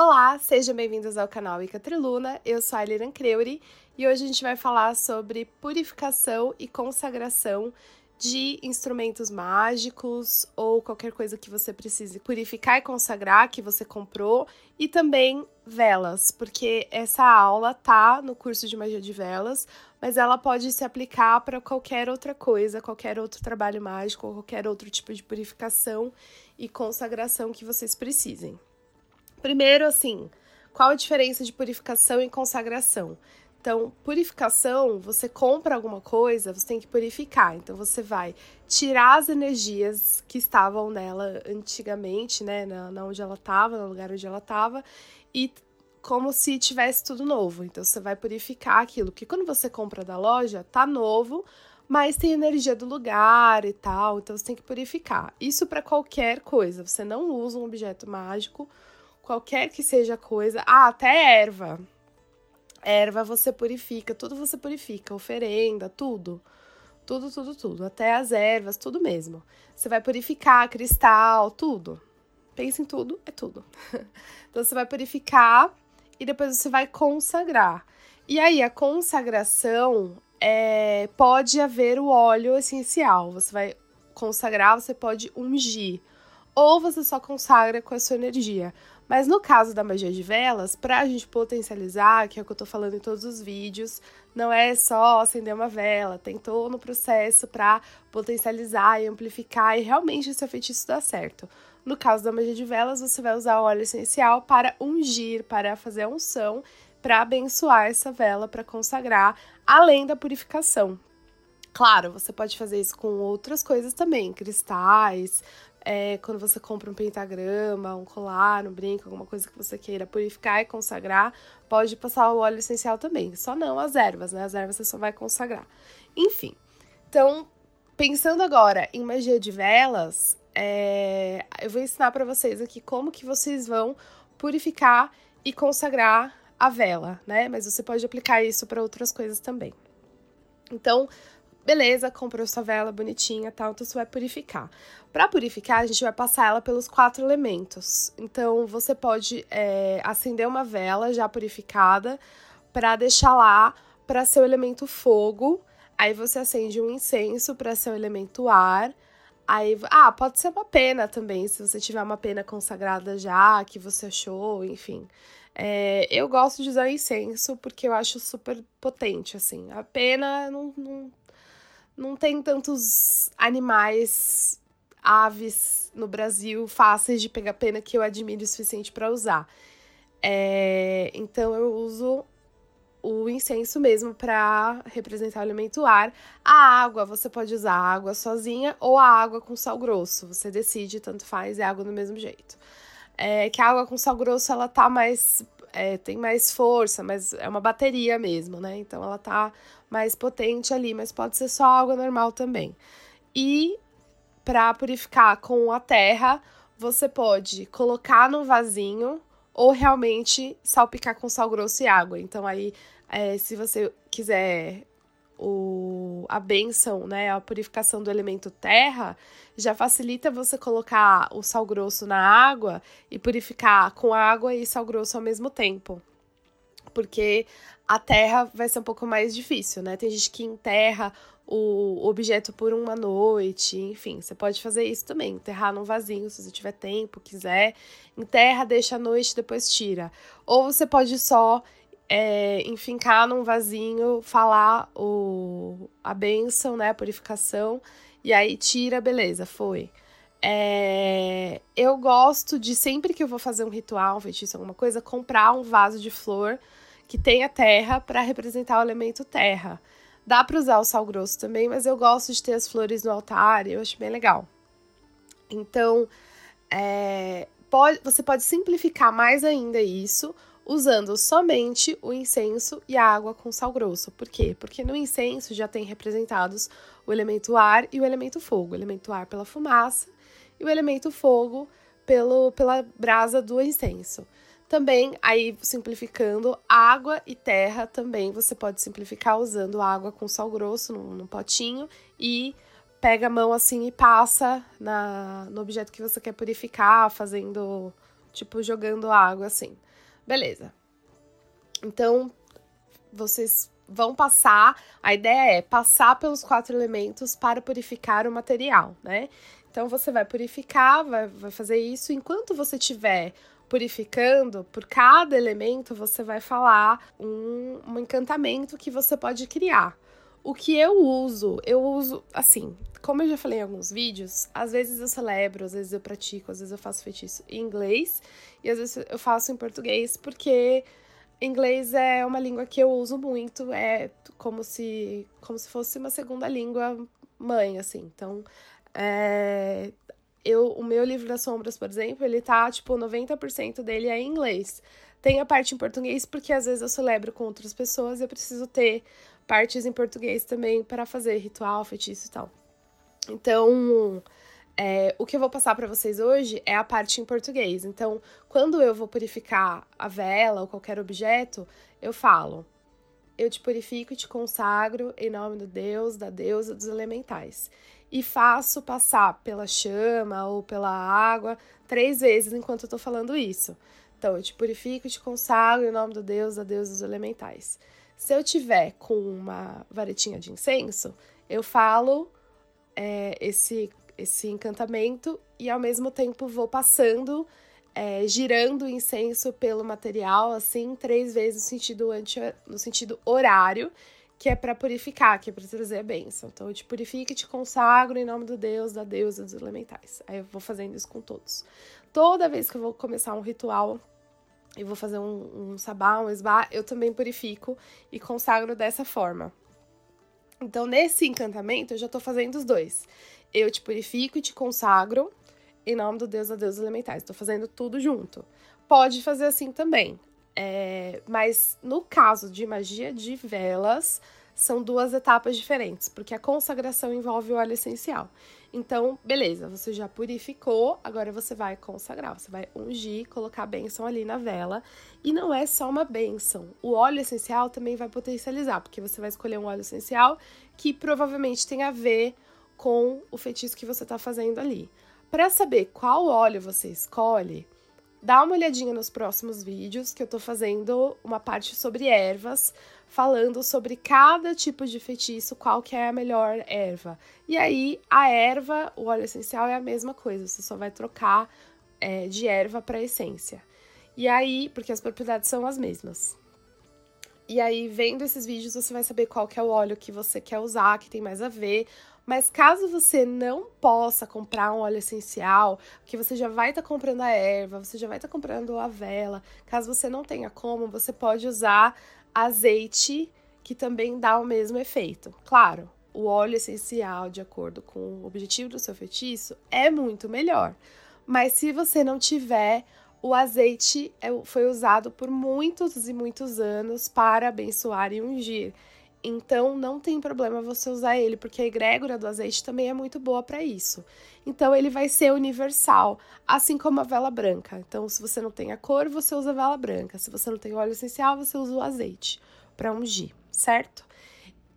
Olá, sejam bem-vindos ao canal Ica Triluna. Eu sou a Liran Creuri e hoje a gente vai falar sobre purificação e consagração de instrumentos mágicos ou qualquer coisa que você precise purificar e consagrar que você comprou e também velas, porque essa aula tá no curso de magia de velas, mas ela pode se aplicar para qualquer outra coisa, qualquer outro trabalho mágico, qualquer outro tipo de purificação e consagração que vocês precisem. Primeiro, assim, qual a diferença de purificação e consagração? Então, purificação, você compra alguma coisa, você tem que purificar. Então, você vai tirar as energias que estavam nela antigamente, né? Na, na onde ela estava, no lugar onde ela estava, e como se tivesse tudo novo. Então, você vai purificar aquilo. Porque quando você compra da loja, tá novo, mas tem energia do lugar e tal. Então, você tem que purificar. Isso para qualquer coisa. Você não usa um objeto mágico qualquer que seja a coisa. Ah, até erva. Erva você purifica, tudo você purifica, oferenda, tudo. Tudo, tudo, tudo. Até as ervas, tudo mesmo. Você vai purificar cristal, tudo. Pensa em tudo, é tudo. então você vai purificar e depois você vai consagrar. E aí, a consagração é, pode haver o óleo essencial. Você vai consagrar, você pode ungir. Ou você só consagra com a sua energia. Mas no caso da magia de velas, para a gente potencializar, que é o que eu tô falando em todos os vídeos, não é só acender uma vela, tem todo processo para potencializar e amplificar e realmente esse feitiço dar certo. No caso da magia de velas, você vai usar óleo essencial para ungir, para fazer a unção, para abençoar essa vela, para consagrar, além da purificação. Claro, você pode fazer isso com outras coisas também, cristais, é, quando você compra um pentagrama, um colar, um brinco, alguma coisa que você queira purificar e consagrar, pode passar o óleo essencial também. Só não as ervas, né? As ervas você só vai consagrar. Enfim, então, pensando agora em magia de velas, é, eu vou ensinar para vocês aqui como que vocês vão purificar e consagrar a vela, né? Mas você pode aplicar isso para outras coisas também. Então, Beleza, comprou sua vela bonitinha, tal, então você vai purificar. Para purificar, a gente vai passar ela pelos quatro elementos. Então, você pode é, acender uma vela já purificada para deixar lá para ser o elemento fogo. Aí você acende um incenso para ser o elemento ar. Aí, ah, pode ser uma pena também, se você tiver uma pena consagrada já, que você achou, enfim. É, eu gosto de usar incenso porque eu acho super potente, assim. A pena não, não, não tem tantos animais, aves no Brasil fáceis de pegar pena que eu admire o suficiente para usar. É, então eu uso o incenso mesmo para representar o elemento ar. A água, você pode usar a água sozinha ou a água com sal grosso. Você decide, tanto faz, é água do mesmo jeito. É que a água com sal grosso ela tá mais é, tem mais força, mas é uma bateria mesmo, né? Então ela tá mais potente ali, mas pode ser só água normal também. E para purificar com a terra, você pode colocar num vasinho ou realmente salpicar com sal grosso e água. Então aí, é, se você quiser o, a benção, né, a purificação do elemento terra, já facilita você colocar o sal grosso na água e purificar com água e sal grosso ao mesmo tempo. Porque a terra vai ser um pouco mais difícil, né? Tem gente que enterra o objeto por uma noite, enfim, você pode fazer isso também, enterrar num vasinho se você tiver tempo, quiser. Enterra, deixa a noite, depois tira. Ou você pode só é, enfincar num vasinho, falar o, a benção, né, a purificação, e aí tira, beleza, foi. É, eu gosto de, sempre que eu vou fazer um ritual, um feitiço, alguma coisa, comprar um vaso de flor que tenha terra para representar o elemento terra. Dá para usar o sal grosso também, mas eu gosto de ter as flores no altar, eu acho bem legal. Então, é, pode, você pode simplificar mais ainda isso, usando somente o incenso e a água com sal grosso. Por quê? Porque no incenso já tem representados o elemento ar e o elemento fogo. O elemento ar pela fumaça e o elemento fogo pelo, pela brasa do incenso. Também, aí simplificando, água e terra também você pode simplificar usando água com sal grosso num, num potinho e pega a mão assim e passa na, no objeto que você quer purificar, fazendo tipo jogando água assim. Beleza. Então, vocês vão passar, a ideia é passar pelos quatro elementos para purificar o material, né? Então você vai purificar, vai, vai fazer isso. Enquanto você estiver purificando, por cada elemento você vai falar um, um encantamento que você pode criar. O que eu uso, eu uso assim, como eu já falei em alguns vídeos, às vezes eu celebro, às vezes eu pratico, às vezes eu faço feitiço em inglês e às vezes eu faço em português, porque inglês é uma língua que eu uso muito, é como se como se fosse uma segunda língua mãe, assim. Então, é, eu, o meu livro das sombras, por exemplo, ele tá, tipo, 90% dele é em inglês. Tem a parte em português, porque às vezes eu celebro com outras pessoas e eu preciso ter partes em português também para fazer ritual, feitiço e tal. Então, é, o que eu vou passar para vocês hoje é a parte em português. Então, quando eu vou purificar a vela ou qualquer objeto, eu falo: Eu te purifico e te consagro em nome do Deus, da deusa dos elementais e faço passar pela chama ou pela água três vezes enquanto eu tô falando isso. Então, eu te purifico e te consagro em nome do Deus, da Deus dos elementais. Se eu tiver com uma varetinha de incenso, eu falo é, esse, esse encantamento e ao mesmo tempo vou passando, é, girando o incenso pelo material, assim, três vezes no sentido, anti, no sentido horário que é para purificar, que é para trazer a bênção. Então, eu te purifico e te consagro em nome do Deus, da deusa dos elementais. Aí eu vou fazendo isso com todos. Toda vez que eu vou começar um ritual, eu vou fazer um, um sabá, um esbá, eu também purifico e consagro dessa forma. Então, nesse encantamento, eu já tô fazendo os dois. Eu te purifico e te consagro em nome do Deus, da deusa dos elementais. Tô fazendo tudo junto. Pode fazer assim também. É, mas no caso de magia de velas, são duas etapas diferentes, porque a consagração envolve o óleo essencial. Então, beleza, você já purificou, agora você vai consagrar, você vai ungir, colocar a bênção ali na vela. E não é só uma bênção, o óleo essencial também vai potencializar, porque você vai escolher um óleo essencial que provavelmente tem a ver com o feitiço que você está fazendo ali. Para saber qual óleo você escolhe, Dá uma olhadinha nos próximos vídeos que eu tô fazendo uma parte sobre ervas, falando sobre cada tipo de feitiço, qual que é a melhor erva. E aí, a erva, o óleo essencial é a mesma coisa, você só vai trocar é, de erva para essência. E aí, porque as propriedades são as mesmas. E aí, vendo esses vídeos, você vai saber qual que é o óleo que você quer usar, que tem mais a ver, mas caso você não possa comprar um óleo essencial, que você já vai estar tá comprando a erva, você já vai estar tá comprando a vela, caso você não tenha como, você pode usar azeite, que também dá o mesmo efeito. Claro, o óleo essencial, de acordo com o objetivo do seu feitiço, é muito melhor. Mas se você não tiver, o azeite é foi usado por muitos e muitos anos para abençoar e ungir. Então não tem problema você usar ele, porque a egrégora do azeite também é muito boa para isso. Então ele vai ser universal, assim como a vela branca. Então se você não tem a cor, você usa a vela branca. Se você não tem óleo essencial, você usa o azeite para ungir, certo?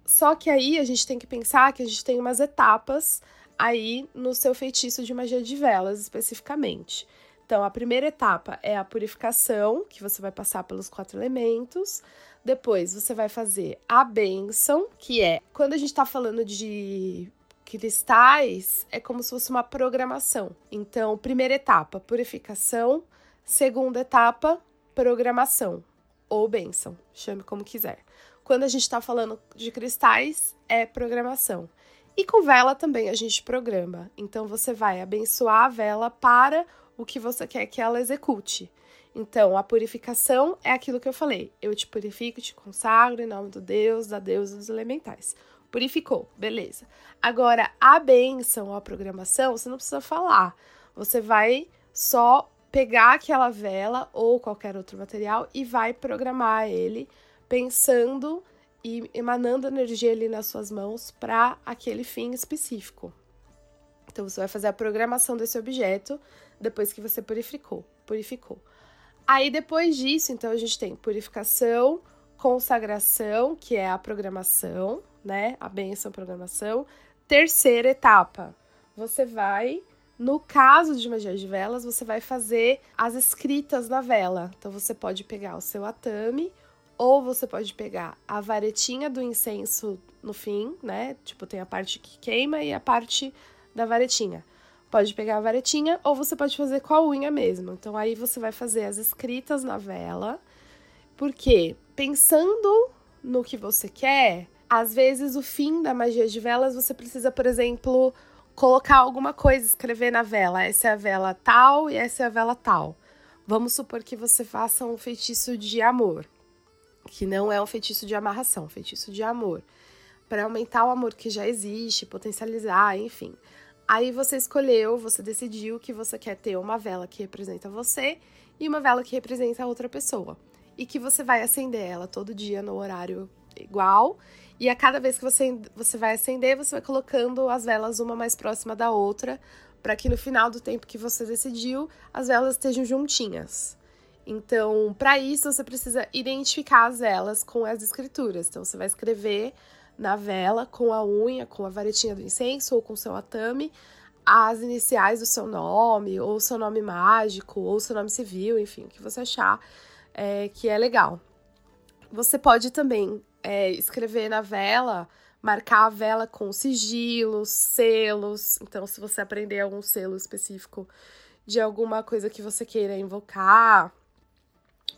Só que aí a gente tem que pensar que a gente tem umas etapas aí no seu feitiço de magia de velas especificamente. Então, a primeira etapa é a purificação, que você vai passar pelos quatro elementos. Depois você vai fazer a benção, que é quando a gente está falando de cristais, é como se fosse uma programação. Então, primeira etapa, purificação. Segunda etapa, programação ou benção, chame como quiser. Quando a gente está falando de cristais, é programação. E com vela também a gente programa. Então você vai abençoar a vela para o que você quer que ela execute. Então, a purificação é aquilo que eu falei. Eu te purifico, te consagro em nome do Deus, da deusa dos elementais. Purificou, beleza. Agora, a benção, a programação, você não precisa falar. Você vai só pegar aquela vela ou qualquer outro material e vai programar ele pensando e emanando energia ali nas suas mãos para aquele fim específico. Então você vai fazer a programação desse objeto depois que você purificou, purificou. Aí depois disso, então a gente tem purificação, consagração, que é a programação, né? A benção programação. Terceira etapa, você vai No caso de magia de velas, você vai fazer as escritas na vela. Então você pode pegar o seu atame ou você pode pegar a varetinha do incenso no fim, né? Tipo, tem a parte que queima e a parte da varetinha. Pode pegar a varetinha ou você pode fazer com a unha mesmo. Então aí você vai fazer as escritas na vela. Porque pensando no que você quer, às vezes o fim da magia de velas você precisa, por exemplo, colocar alguma coisa, escrever na vela. Essa é a vela tal e essa é a vela tal. Vamos supor que você faça um feitiço de amor, que não é um feitiço de amarração, um feitiço de amor, para aumentar o amor que já existe, potencializar, enfim. Aí você escolheu, você decidiu que você quer ter uma vela que representa você e uma vela que representa a outra pessoa. E que você vai acender ela todo dia no horário igual e a cada vez que você, você vai acender, você vai colocando as velas uma mais próxima da outra, para que no final do tempo que você decidiu, as velas estejam juntinhas. Então, para isso, você precisa identificar as velas com as escrituras. Então, você vai escrever na vela com a unha, com a varetinha do incenso ou com seu atame, as iniciais do seu nome, ou seu nome mágico, ou seu nome civil, enfim, o que você achar é, que é legal. Você pode também é, escrever na vela, marcar a vela com sigilos, selos. Então, se você aprender algum selo específico de alguma coisa que você queira invocar,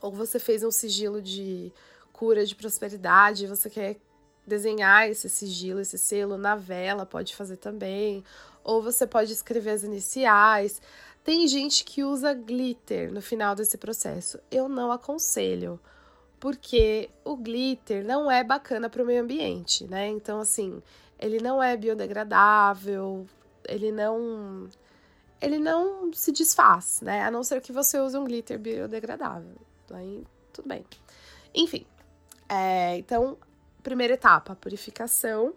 ou você fez um sigilo de cura de prosperidade, você quer desenhar esse sigilo, esse selo na vela, pode fazer também. Ou você pode escrever as iniciais. Tem gente que usa glitter no final desse processo. Eu não aconselho porque o glitter não é bacana para o meio ambiente, né? Então, assim, ele não é biodegradável, ele não. Ele não se desfaz, né? A não ser que você use um glitter biodegradável. Aí, tudo bem. Enfim, é, então, primeira etapa, purificação.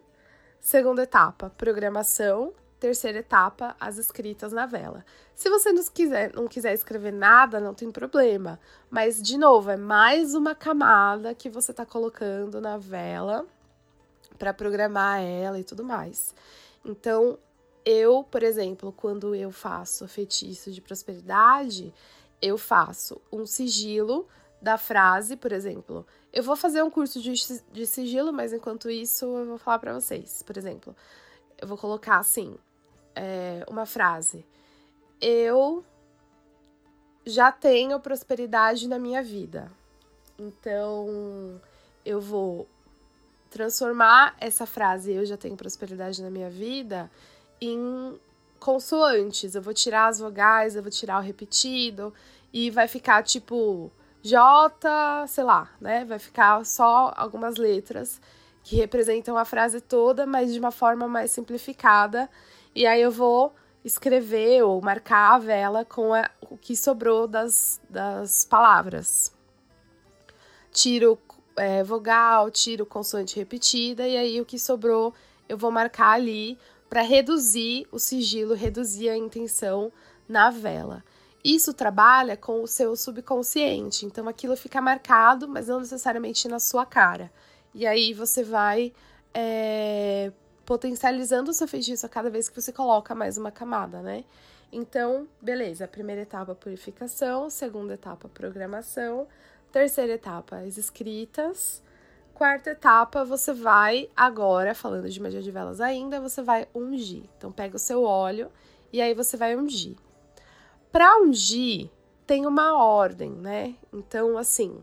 Segunda etapa, programação terceira etapa, as escritas na vela. Se você não quiser, não quiser escrever nada, não tem problema. Mas, de novo, é mais uma camada que você está colocando na vela para programar ela e tudo mais. Então, eu, por exemplo, quando eu faço feitiço de prosperidade, eu faço um sigilo da frase, por exemplo. Eu vou fazer um curso de, de sigilo, mas enquanto isso eu vou falar para vocês. Por exemplo, eu vou colocar assim: é, uma frase. Eu já tenho prosperidade na minha vida. Então, eu vou transformar essa frase eu já tenho prosperidade na minha vida em consoantes. Eu vou tirar as vogais, eu vou tirar o repetido e vai ficar tipo J, sei lá, né? Vai ficar só algumas letras que representam a frase toda, mas de uma forma mais simplificada e aí eu vou escrever ou marcar a vela com a, o que sobrou das, das palavras. Tiro é, vogal, tiro consoante repetida, e aí o que sobrou eu vou marcar ali para reduzir o sigilo, reduzir a intenção na vela. Isso trabalha com o seu subconsciente, então aquilo fica marcado, mas não necessariamente na sua cara. E aí você vai é, potencializando o seu feitiço a cada vez que você coloca mais uma camada, né? Então, beleza, primeira etapa, purificação, segunda etapa, programação, terceira etapa, as escritas, quarta etapa, você vai agora, falando de magia de velas ainda, você vai ungir. Então, pega o seu óleo e aí você vai ungir. Para ungir, tem uma ordem, né? Então, assim,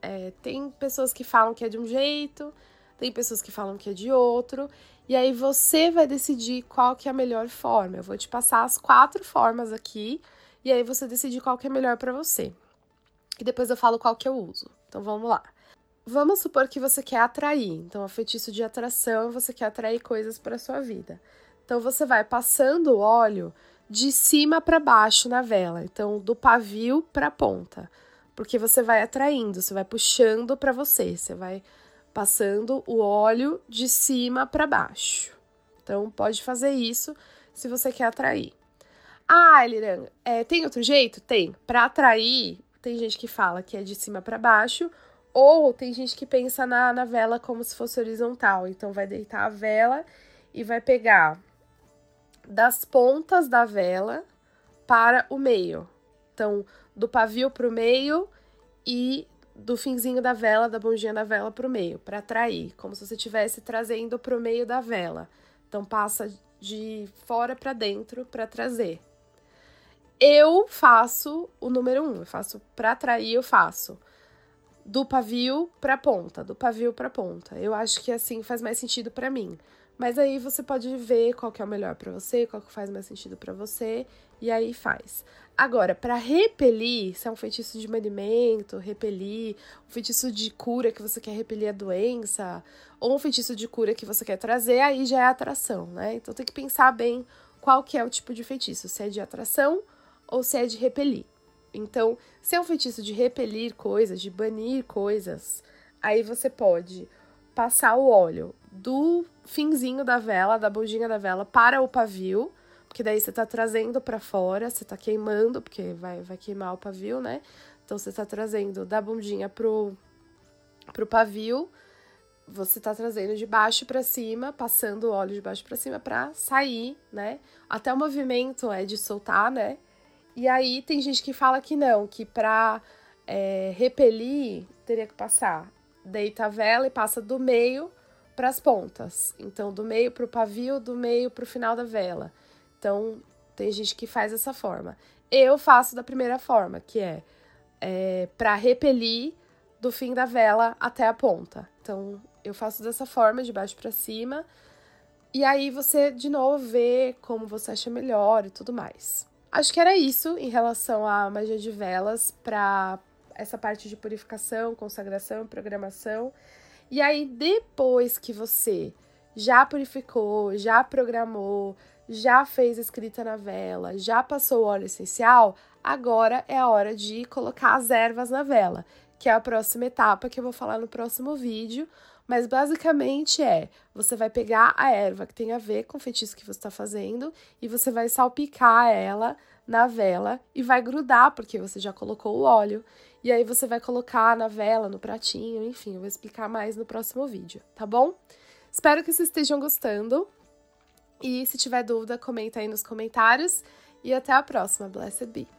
é, tem pessoas que falam que é de um jeito, tem pessoas que falam que é de outro, e aí você vai decidir qual que é a melhor forma. Eu vou te passar as quatro formas aqui e aí você decide qual que é melhor para você. E depois eu falo qual que eu uso. Então vamos lá. Vamos supor que você quer atrair. Então, o feitiço de atração, você quer atrair coisas para sua vida. Então você vai passando o óleo de cima para baixo na vela, então do pavio para a ponta, porque você vai atraindo, você vai puxando para você, você vai passando o óleo de cima para baixo. Então, pode fazer isso se você quer atrair. Ah, Eliran, é, tem outro jeito? Tem. Para atrair, tem gente que fala que é de cima para baixo, ou tem gente que pensa na, na vela como se fosse horizontal. Então, vai deitar a vela e vai pegar das pontas da vela para o meio. Então, do pavio para o meio e do finzinho da vela, da bundinha da vela para o meio, para atrair, como se você estivesse trazendo para o meio da vela. Então, passa de fora para dentro para trazer. Eu faço o número um, eu faço para atrair, eu faço do pavio para ponta, do pavio para ponta. Eu acho que assim faz mais sentido para mim. Mas aí você pode ver qual que é o melhor para você, qual que faz mais sentido para você e aí faz. Agora, para repelir, se é um feitiço de manimento, repelir, um feitiço de cura que você quer repelir a doença, ou um feitiço de cura que você quer trazer, aí já é atração, né? Então tem que pensar bem qual que é o tipo de feitiço, se é de atração ou se é de repelir. Então, se é um feitiço de repelir coisas, de banir coisas, aí você pode passar o óleo do finzinho da vela, da bundinha da vela, para o pavio, porque daí você tá trazendo para fora, você tá queimando, porque vai, vai queimar o pavio, né? Então você tá trazendo da bundinha pro, pro pavio, você tá trazendo de baixo para cima, passando o óleo de baixo para cima para sair, né? Até o movimento é de soltar, né? E aí tem gente que fala que não, que pra é, repelir teria que passar, deita a vela e passa do meio para as pontas. Então, do meio para o pavio, do meio para o final da vela. Então, tem gente que faz dessa forma. Eu faço da primeira forma, que é, é para repelir do fim da vela até a ponta. Então, eu faço dessa forma, de baixo para cima. E aí você, de novo, vê como você acha melhor e tudo mais. Acho que era isso em relação à magia de velas para essa parte de purificação, consagração, programação. E aí, depois que você já purificou, já programou, já fez escrita na vela, já passou o óleo essencial, agora é a hora de colocar as ervas na vela, que é a próxima etapa que eu vou falar no próximo vídeo. Mas basicamente é: você vai pegar a erva que tem a ver com o feitiço que você está fazendo e você vai salpicar ela na vela e vai grudar, porque você já colocou o óleo. E aí você vai colocar na vela, no pratinho, enfim, eu vou explicar mais no próximo vídeo, tá bom? Espero que vocês estejam gostando. E se tiver dúvida, comenta aí nos comentários. E até a próxima. Blessed be!